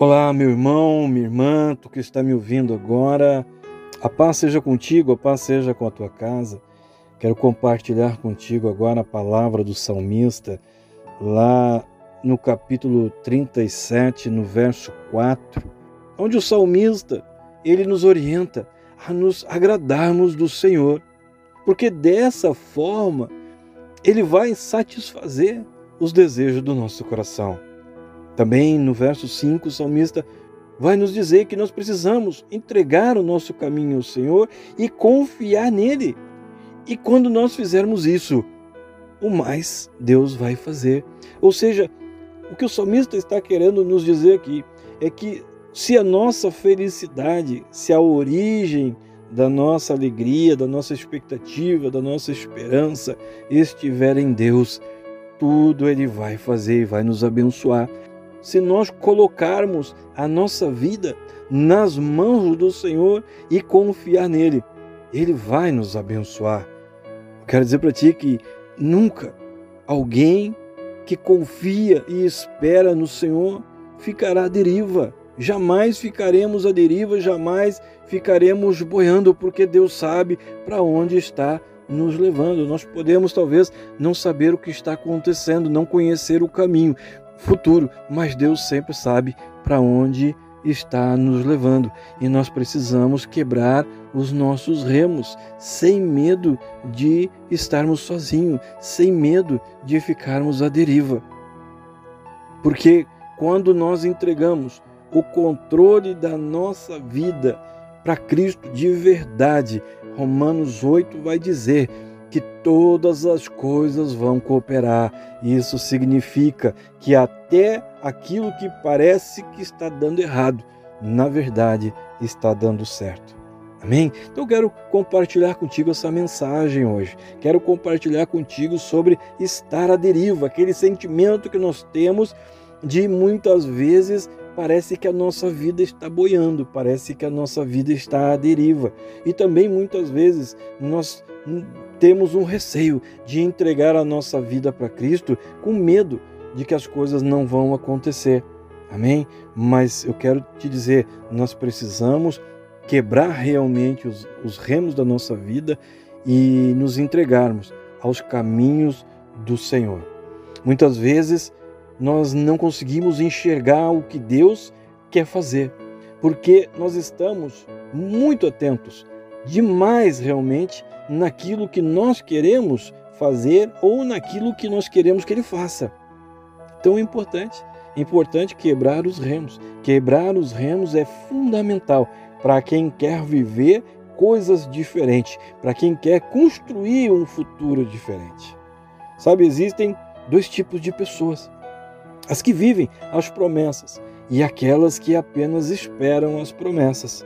Olá, meu irmão, minha irmã, tu que está me ouvindo agora. A paz seja contigo, a paz seja com a tua casa. Quero compartilhar contigo agora a palavra do salmista, lá no capítulo 37, no verso 4, onde o salmista, ele nos orienta a nos agradarmos do Senhor, porque dessa forma ele vai satisfazer os desejos do nosso coração. Também no verso 5, o salmista vai nos dizer que nós precisamos entregar o nosso caminho ao Senhor e confiar nele. E quando nós fizermos isso, o mais Deus vai fazer. Ou seja, o que o salmista está querendo nos dizer aqui é que se a nossa felicidade, se a origem da nossa alegria, da nossa expectativa, da nossa esperança estiver em Deus, tudo Ele vai fazer e vai nos abençoar se nós colocarmos a nossa vida nas mãos do Senhor e confiar nele. Ele vai nos abençoar. Eu quero dizer para ti que nunca alguém que confia e espera no Senhor ficará à deriva. Jamais ficaremos à deriva, jamais ficaremos boiando, porque Deus sabe para onde está nos levando. Nós podemos talvez não saber o que está acontecendo, não conhecer o caminho, futuro, mas Deus sempre sabe para onde está nos levando e nós precisamos quebrar os nossos remos sem medo de estarmos sozinhos, sem medo de ficarmos à deriva. Porque quando nós entregamos o controle da nossa vida para Cristo de verdade, Romanos 8 vai dizer: que todas as coisas vão cooperar. Isso significa que até aquilo que parece que está dando errado, na verdade está dando certo. Amém? Então quero compartilhar contigo essa mensagem hoje. Quero compartilhar contigo sobre estar à deriva, aquele sentimento que nós temos de muitas vezes parece que a nossa vida está boiando, parece que a nossa vida está à deriva. E também muitas vezes nós temos um receio de entregar a nossa vida para Cristo com medo de que as coisas não vão acontecer. Amém? Mas eu quero te dizer, nós precisamos quebrar realmente os, os remos da nossa vida e nos entregarmos aos caminhos do Senhor. Muitas vezes nós não conseguimos enxergar o que Deus quer fazer, porque nós estamos muito atentos, demais realmente, naquilo que nós queremos fazer ou naquilo que nós queremos que ele faça. Então é importante, é importante quebrar os remos. Quebrar os remos é fundamental para quem quer viver coisas diferentes, para quem quer construir um futuro diferente. Sabe, existem dois tipos de pessoas: as que vivem as promessas e aquelas que apenas esperam as promessas.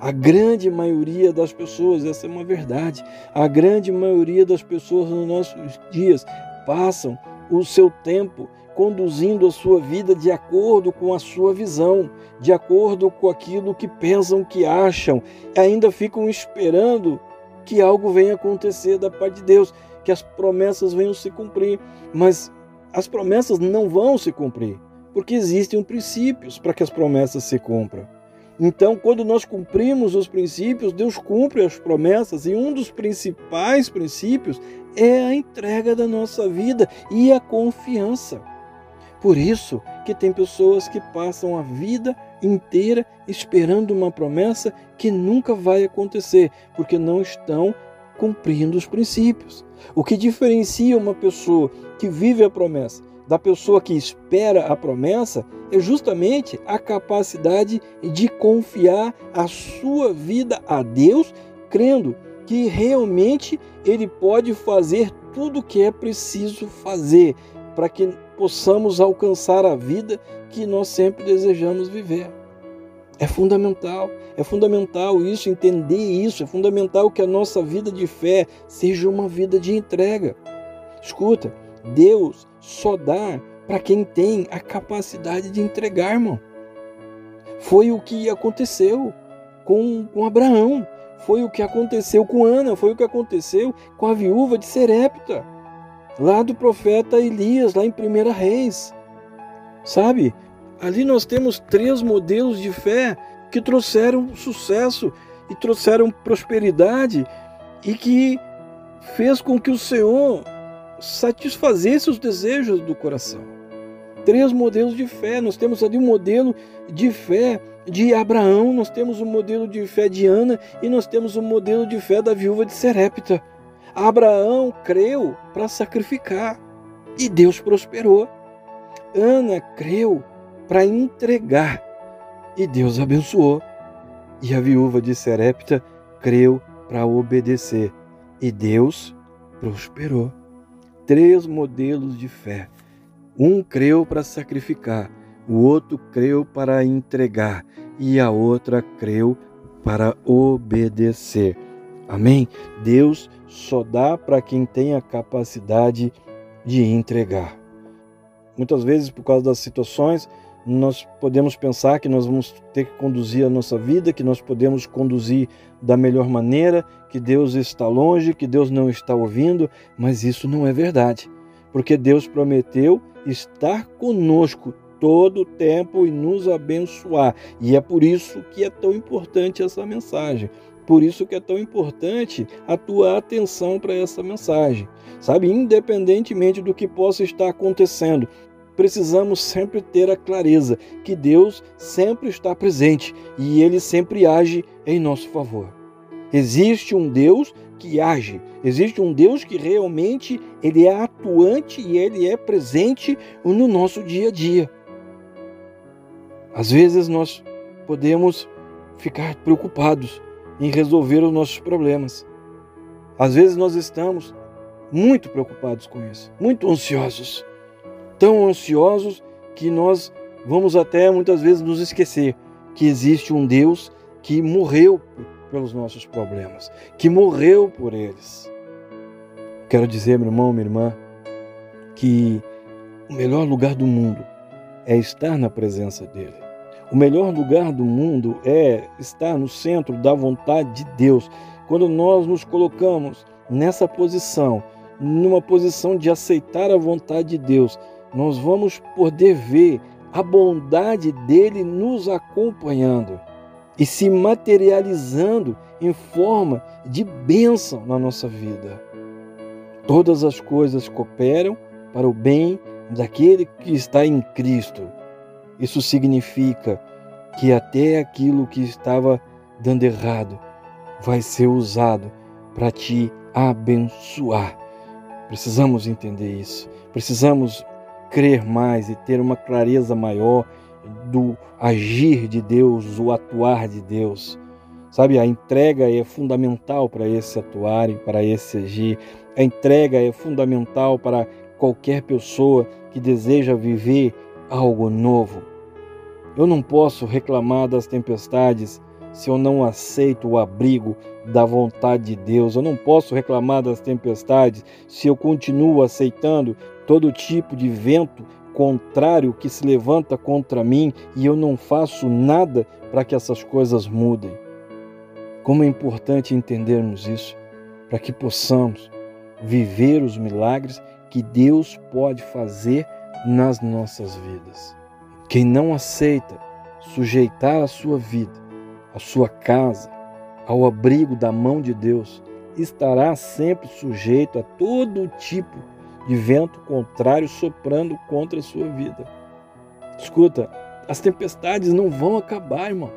A grande maioria das pessoas, essa é uma verdade, a grande maioria das pessoas nos nossos dias passam o seu tempo conduzindo a sua vida de acordo com a sua visão, de acordo com aquilo que pensam, que acham, ainda ficam esperando que algo venha acontecer da parte de Deus, que as promessas venham se cumprir, mas as promessas não vão se cumprir, porque existem princípios para que as promessas se cumpram. Então, quando nós cumprimos os princípios, Deus cumpre as promessas, e um dos principais princípios é a entrega da nossa vida e a confiança. Por isso que tem pessoas que passam a vida inteira esperando uma promessa que nunca vai acontecer, porque não estão cumprindo os princípios. O que diferencia uma pessoa que vive a promessa da pessoa que espera a promessa é justamente a capacidade de confiar a sua vida a Deus, crendo que realmente Ele pode fazer tudo o que é preciso fazer para que possamos alcançar a vida que nós sempre desejamos viver. É fundamental, é fundamental isso, entender isso, é fundamental que a nossa vida de fé seja uma vida de entrega. Escuta, Deus só dá para quem tem a capacidade de entregar, irmão. Foi o que aconteceu com, com Abraão, foi o que aconteceu com Ana, foi o que aconteceu com a viúva de Serepta, lá do profeta Elias, lá em 1 Reis. Sabe, Ali nós temos três modelos de fé que trouxeram sucesso e trouxeram prosperidade e que fez com que o Senhor satisfazesse os desejos do coração. Três modelos de fé. Nós temos ali um modelo de fé de Abraão, nós temos o um modelo de fé de Ana e nós temos o um modelo de fé da viúva de Serepta. Abraão creu para sacrificar e Deus prosperou. Ana creu para entregar e Deus abençoou. E a viúva de Serepta creu para obedecer e Deus prosperou. Três modelos de fé. Um creu para sacrificar, o outro creu para entregar e a outra creu para obedecer. Amém? Deus só dá para quem tem a capacidade de entregar. Muitas vezes, por causa das situações, nós podemos pensar que nós vamos ter que conduzir a nossa vida, que nós podemos conduzir da melhor maneira, que Deus está longe, que Deus não está ouvindo, mas isso não é verdade, porque Deus prometeu estar conosco todo o tempo e nos abençoar. E é por isso que é tão importante essa mensagem. Por isso que é tão importante a tua atenção para essa mensagem. Sabe, independentemente do que possa estar acontecendo, precisamos sempre ter a clareza que Deus sempre está presente e ele sempre age em nosso favor. Existe um Deus que age, existe um Deus que realmente ele é atuante e ele é presente no nosso dia a dia. Às vezes nós podemos ficar preocupados em resolver os nossos problemas. Às vezes nós estamos muito preocupados com isso, muito ansiosos tão ansiosos que nós vamos até muitas vezes nos esquecer que existe um Deus que morreu pelos nossos problemas, que morreu por eles. Quero dizer, meu irmão, minha irmã, que o melhor lugar do mundo é estar na presença dele. O melhor lugar do mundo é estar no centro da vontade de Deus. Quando nós nos colocamos nessa posição, numa posição de aceitar a vontade de Deus, nós vamos poder ver a bondade dele nos acompanhando e se materializando em forma de bênção na nossa vida. Todas as coisas cooperam para o bem daquele que está em Cristo. Isso significa que até aquilo que estava dando errado vai ser usado para te abençoar. Precisamos entender isso. Precisamos crer mais e ter uma clareza maior do agir de Deus, o atuar de Deus. Sabe, a entrega é fundamental para esse atuar e para esse agir. A entrega é fundamental para qualquer pessoa que deseja viver algo novo. Eu não posso reclamar das tempestades se eu não aceito o abrigo da vontade de Deus. Eu não posso reclamar das tempestades se eu continuo aceitando todo tipo de vento contrário que se levanta contra mim e eu não faço nada para que essas coisas mudem. Como é importante entendermos isso, para que possamos viver os milagres que Deus pode fazer nas nossas vidas. Quem não aceita sujeitar a sua vida, a sua casa, ao abrigo da mão de Deus, estará sempre sujeito a todo tipo de vento contrário soprando contra a sua vida. Escuta, as tempestades não vão acabar, irmão.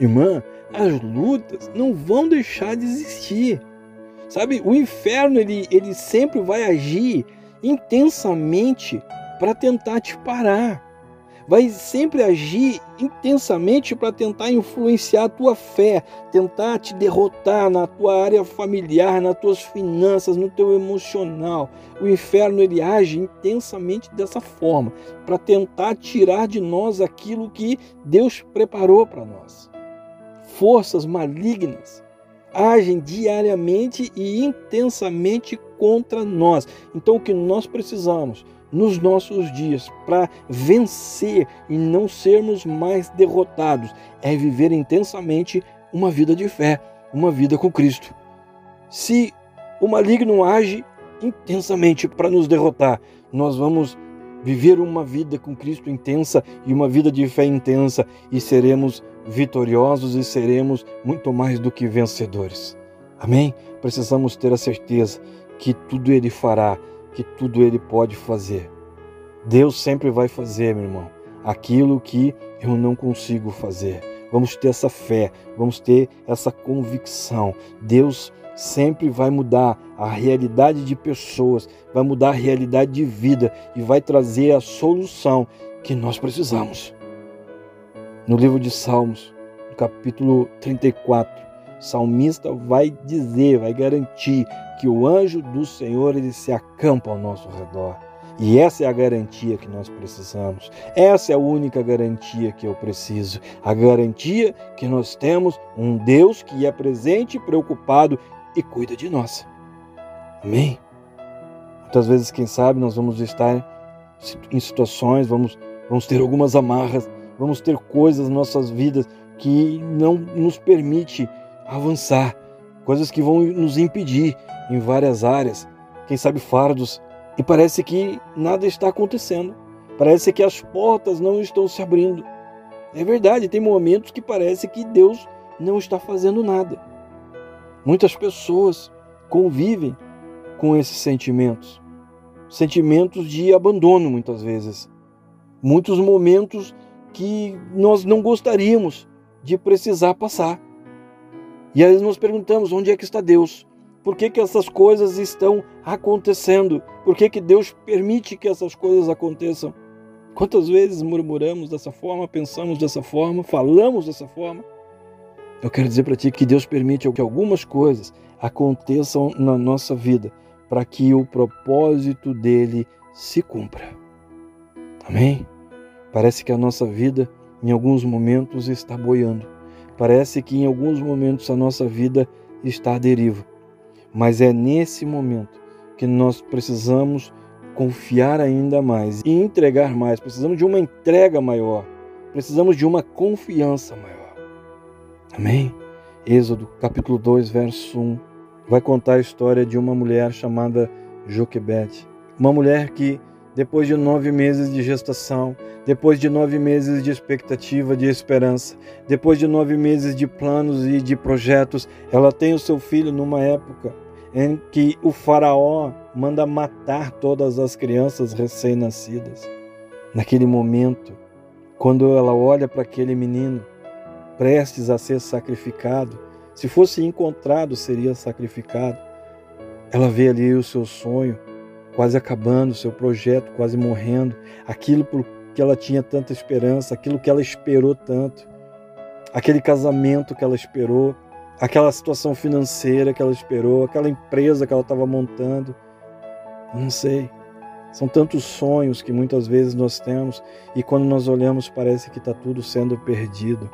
Irmã, as lutas não vão deixar de existir. Sabe, o inferno ele, ele sempre vai agir intensamente para tentar te parar vai sempre agir intensamente para tentar influenciar a tua fé, tentar te derrotar na tua área familiar, nas tuas finanças, no teu emocional. O inferno ele age intensamente dessa forma, para tentar tirar de nós aquilo que Deus preparou para nós. Forças malignas agem diariamente e intensamente contra nós. Então o que nós precisamos nos nossos dias para vencer e não sermos mais derrotados é viver intensamente uma vida de fé, uma vida com Cristo. Se o maligno age intensamente para nos derrotar, nós vamos viver uma vida com Cristo intensa e uma vida de fé intensa e seremos vitoriosos e seremos muito mais do que vencedores. Amém? Precisamos ter a certeza que tudo Ele fará, que tudo Ele pode fazer. Deus sempre vai fazer, meu irmão, aquilo que eu não consigo fazer. Vamos ter essa fé, vamos ter essa convicção. Deus sempre vai mudar a realidade de pessoas, vai mudar a realidade de vida e vai trazer a solução que nós precisamos. No livro de Salmos, no capítulo 34, o salmista vai dizer, vai garantir que o anjo do Senhor ele se acampa ao nosso redor. E essa é a garantia que nós precisamos. Essa é a única garantia que eu preciso. A garantia que nós temos um Deus que é presente, preocupado e cuida de nós. Amém? Muitas vezes, quem sabe, nós vamos estar em situações, vamos, vamos ter algumas amarras, vamos ter coisas nas nossas vidas que não nos permite avançar, coisas que vão nos impedir em várias áreas, quem sabe fardos, e parece que nada está acontecendo. Parece que as portas não estão se abrindo. É verdade, tem momentos que parece que Deus não está fazendo nada. Muitas pessoas convivem com esses sentimentos, sentimentos de abandono muitas vezes, muitos momentos que nós não gostaríamos de precisar passar. E aí nós perguntamos: onde é que está Deus? Por que, que essas coisas estão acontecendo? Por que, que Deus permite que essas coisas aconteçam? Quantas vezes murmuramos dessa forma, pensamos dessa forma, falamos dessa forma? Eu quero dizer para ti que Deus permite que algumas coisas aconteçam na nossa vida para que o propósito dele se cumpra. Amém? Parece que a nossa vida em alguns momentos está boiando. Parece que em alguns momentos a nossa vida está à deriva. Mas é nesse momento que nós precisamos confiar ainda mais e entregar mais. Precisamos de uma entrega maior. Precisamos de uma confiança maior. Amém? Êxodo capítulo 2, verso 1, vai contar a história de uma mulher chamada Joquebede. Uma mulher que, depois de nove meses de gestação, depois de nove meses de expectativa, de esperança, depois de nove meses de planos e de projetos, ela tem o seu filho numa época em que o Faraó manda matar todas as crianças recém-nascidas. Naquele momento, quando ela olha para aquele menino, prestes a ser sacrificado, se fosse encontrado, seria sacrificado. Ela vê ali o seu sonho quase acabando, seu projeto quase morrendo, aquilo por que ela tinha tanta esperança, aquilo que ela esperou tanto, aquele casamento que ela esperou, aquela situação financeira que ela esperou, aquela empresa que ela estava montando. Eu não sei. São tantos sonhos que muitas vezes nós temos e quando nós olhamos parece que está tudo sendo perdido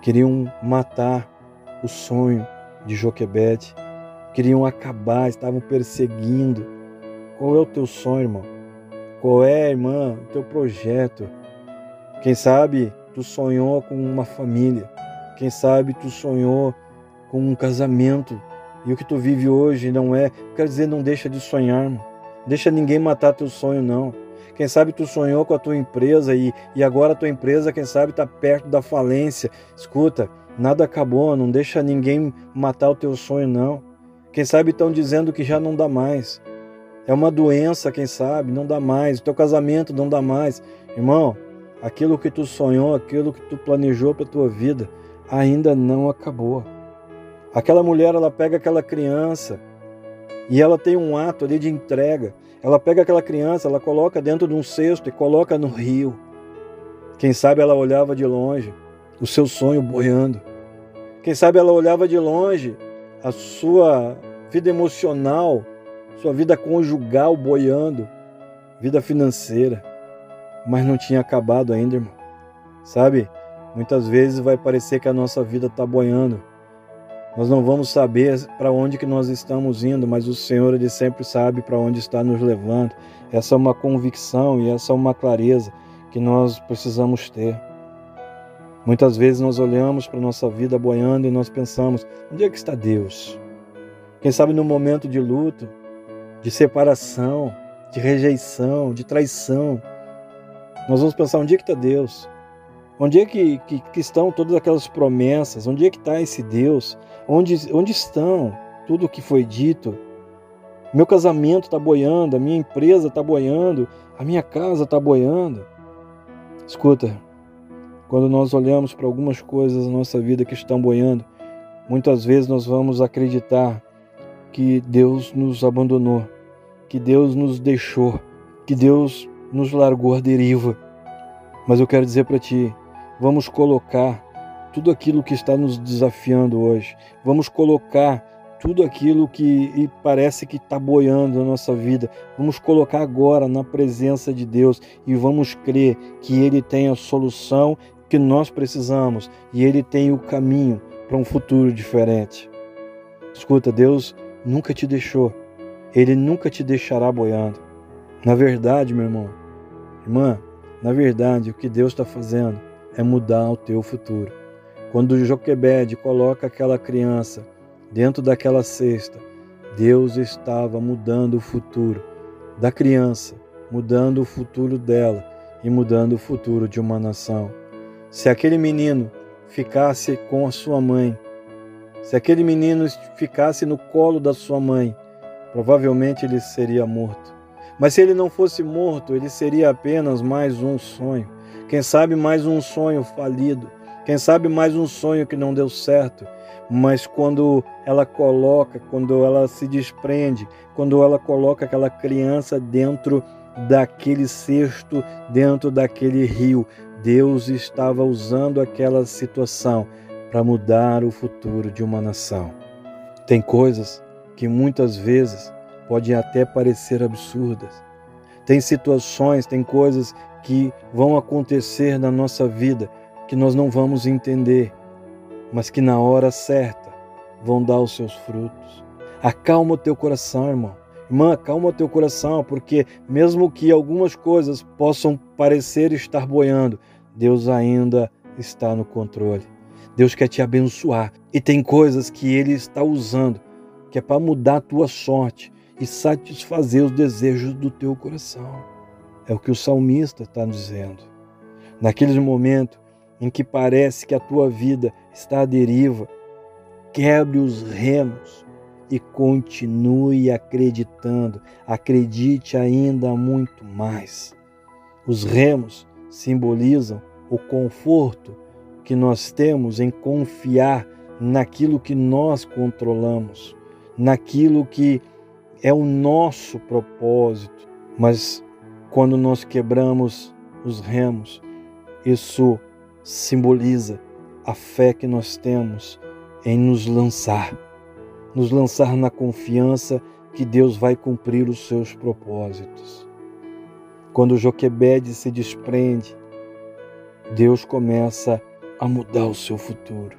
queriam matar o sonho de Joquebede, queriam acabar, estavam perseguindo. Qual é o teu sonho, irmão? Qual é, irmã, o teu projeto? Quem sabe tu sonhou com uma família, quem sabe tu sonhou com um casamento e o que tu vive hoje não é. Quer dizer, não deixa de sonhar, irmão. Deixa ninguém matar teu sonho, não. Quem sabe tu sonhou com a tua empresa e, e agora a tua empresa, quem sabe, está perto da falência. Escuta, nada acabou, não deixa ninguém matar o teu sonho, não. Quem sabe estão dizendo que já não dá mais. É uma doença, quem sabe, não dá mais. O teu casamento não dá mais. Irmão, aquilo que tu sonhou, aquilo que tu planejou para tua vida, ainda não acabou. Aquela mulher, ela pega aquela criança e ela tem um ato ali de entrega. Ela pega aquela criança, ela coloca dentro de um cesto e coloca no rio. Quem sabe ela olhava de longe o seu sonho boiando. Quem sabe ela olhava de longe a sua vida emocional, sua vida conjugal boiando, vida financeira, mas não tinha acabado ainda, irmão. Sabe? Muitas vezes vai parecer que a nossa vida está boiando, nós não vamos saber para onde que nós estamos indo, mas o Senhor ele sempre sabe para onde está nos levando. Essa é uma convicção e essa é uma clareza que nós precisamos ter. Muitas vezes nós olhamos para nossa vida boiando e nós pensamos: onde é que está Deus? Quem sabe no momento de luto, de separação, de rejeição, de traição. Nós vamos pensar onde é que está Deus? Onde é que, que, que, estão todas aquelas promessas? Onde é que está esse Deus? Onde, onde estão tudo o que foi dito? Meu casamento está boiando, a minha empresa está boiando, a minha casa está boiando. Escuta, quando nós olhamos para algumas coisas na nossa vida que estão boiando, muitas vezes nós vamos acreditar que Deus nos abandonou, que Deus nos deixou, que Deus nos largou à deriva. Mas eu quero dizer para ti, vamos colocar tudo aquilo que está nos desafiando hoje, vamos colocar tudo aquilo que parece que está boiando na nossa vida, vamos colocar agora na presença de Deus e vamos crer que Ele tem a solução que nós precisamos e Ele tem o caminho para um futuro diferente. Escuta, Deus nunca te deixou, Ele nunca te deixará boiando. Na verdade, meu irmão, irmã, na verdade, o que Deus está fazendo é mudar o teu futuro. Quando Joquebed coloca aquela criança dentro daquela cesta, Deus estava mudando o futuro da criança, mudando o futuro dela e mudando o futuro de uma nação. Se aquele menino ficasse com a sua mãe, se aquele menino ficasse no colo da sua mãe, provavelmente ele seria morto. Mas se ele não fosse morto, ele seria apenas mais um sonho. Quem sabe mais um sonho falido. Quem sabe mais um sonho que não deu certo. Mas quando ela coloca, quando ela se desprende, quando ela coloca aquela criança dentro daquele cesto, dentro daquele rio, Deus estava usando aquela situação para mudar o futuro de uma nação. Tem coisas que muitas vezes podem até parecer absurdas. Tem situações, tem coisas que vão acontecer na nossa vida que nós não vamos entender, mas que na hora certa vão dar os seus frutos. Acalma o teu coração, irmão. Irmã, acalma o teu coração, porque mesmo que algumas coisas possam parecer estar boiando, Deus ainda está no controle. Deus quer te abençoar e tem coisas que Ele está usando que é para mudar a tua sorte e satisfazer os desejos do teu coração. É o que o salmista está dizendo. Naqueles momentos em que parece que a tua vida está à deriva, quebre os remos e continue acreditando. Acredite ainda muito mais. Os remos simbolizam o conforto que nós temos em confiar naquilo que nós controlamos, naquilo que é o nosso propósito. Mas quando nós quebramos os remos, isso simboliza a fé que nós temos em nos lançar, nos lançar na confiança que Deus vai cumprir os seus propósitos. Quando Joquebede se desprende, Deus começa a mudar o seu futuro.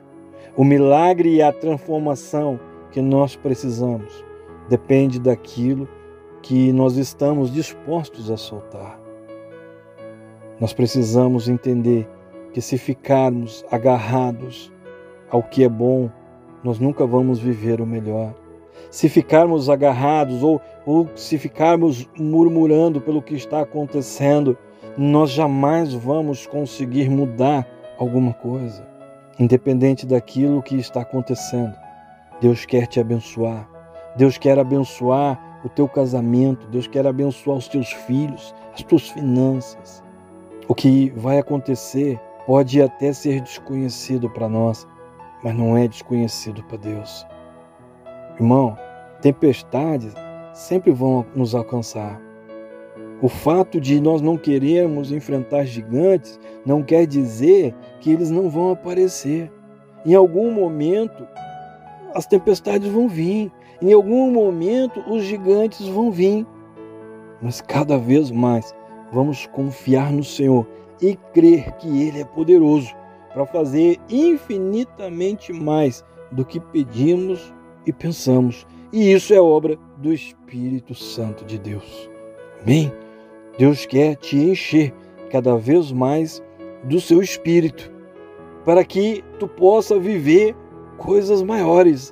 O milagre e a transformação que nós precisamos depende daquilo que nós estamos dispostos a soltar. Nós precisamos entender que se ficarmos agarrados ao que é bom, nós nunca vamos viver o melhor se ficarmos agarrados ou, ou se ficarmos murmurando pelo que está acontecendo, nós jamais vamos conseguir mudar alguma coisa, independente daquilo que está acontecendo. Deus quer te abençoar. Deus quer abençoar o teu casamento, Deus quer abençoar os teus filhos, as tuas finanças. O que vai acontecer pode até ser desconhecido para nós, mas não é desconhecido para Deus. Irmão, tempestades sempre vão nos alcançar. O fato de nós não querermos enfrentar gigantes não quer dizer que eles não vão aparecer. Em algum momento, as tempestades vão vir. Em algum momento, os gigantes vão vir. Mas cada vez mais, vamos confiar no Senhor e crer que Ele é poderoso para fazer infinitamente mais do que pedimos e pensamos. E isso é obra do Espírito Santo de Deus. Amém? Deus quer te encher cada vez mais do seu espírito, para que tu possa viver coisas maiores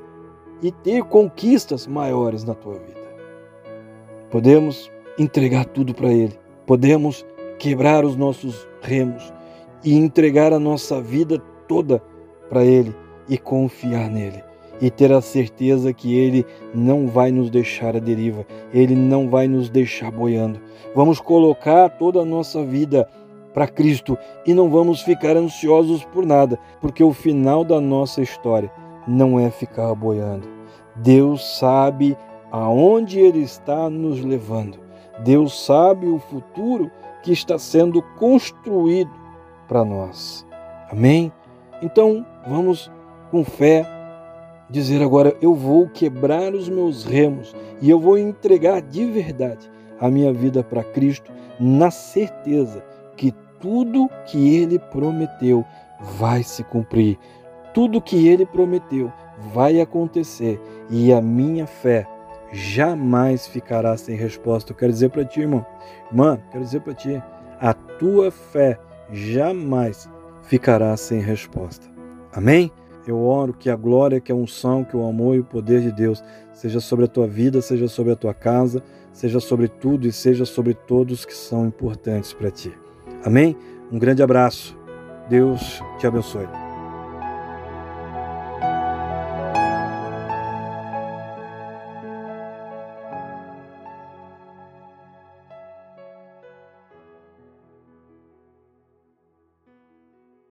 e ter conquistas maiores na tua vida. Podemos entregar tudo para Ele. Podemos quebrar os nossos remos e entregar a nossa vida toda para Ele e confiar nele. E ter a certeza que Ele não vai nos deixar à deriva, Ele não vai nos deixar boiando. Vamos colocar toda a nossa vida para Cristo e não vamos ficar ansiosos por nada, porque o final da nossa história não é ficar boiando. Deus sabe aonde Ele está nos levando. Deus sabe o futuro que está sendo construído para nós. Amém? Então, vamos com fé dizer agora: eu vou quebrar os meus remos e eu vou entregar de verdade a minha vida para Cristo, na certeza que tudo que Ele prometeu vai se cumprir. Tudo que Ele prometeu vai acontecer e a minha fé jamais ficará sem resposta. Eu quero dizer para ti, irmão, irmã, quero dizer para ti, a tua fé jamais ficará sem resposta. Amém? Eu oro que a glória, que a unção, que o amor e o poder de Deus seja sobre a tua vida, seja sobre a tua casa, seja sobre tudo e seja sobre todos que são importantes para ti. Amém? Um grande abraço. Deus te abençoe.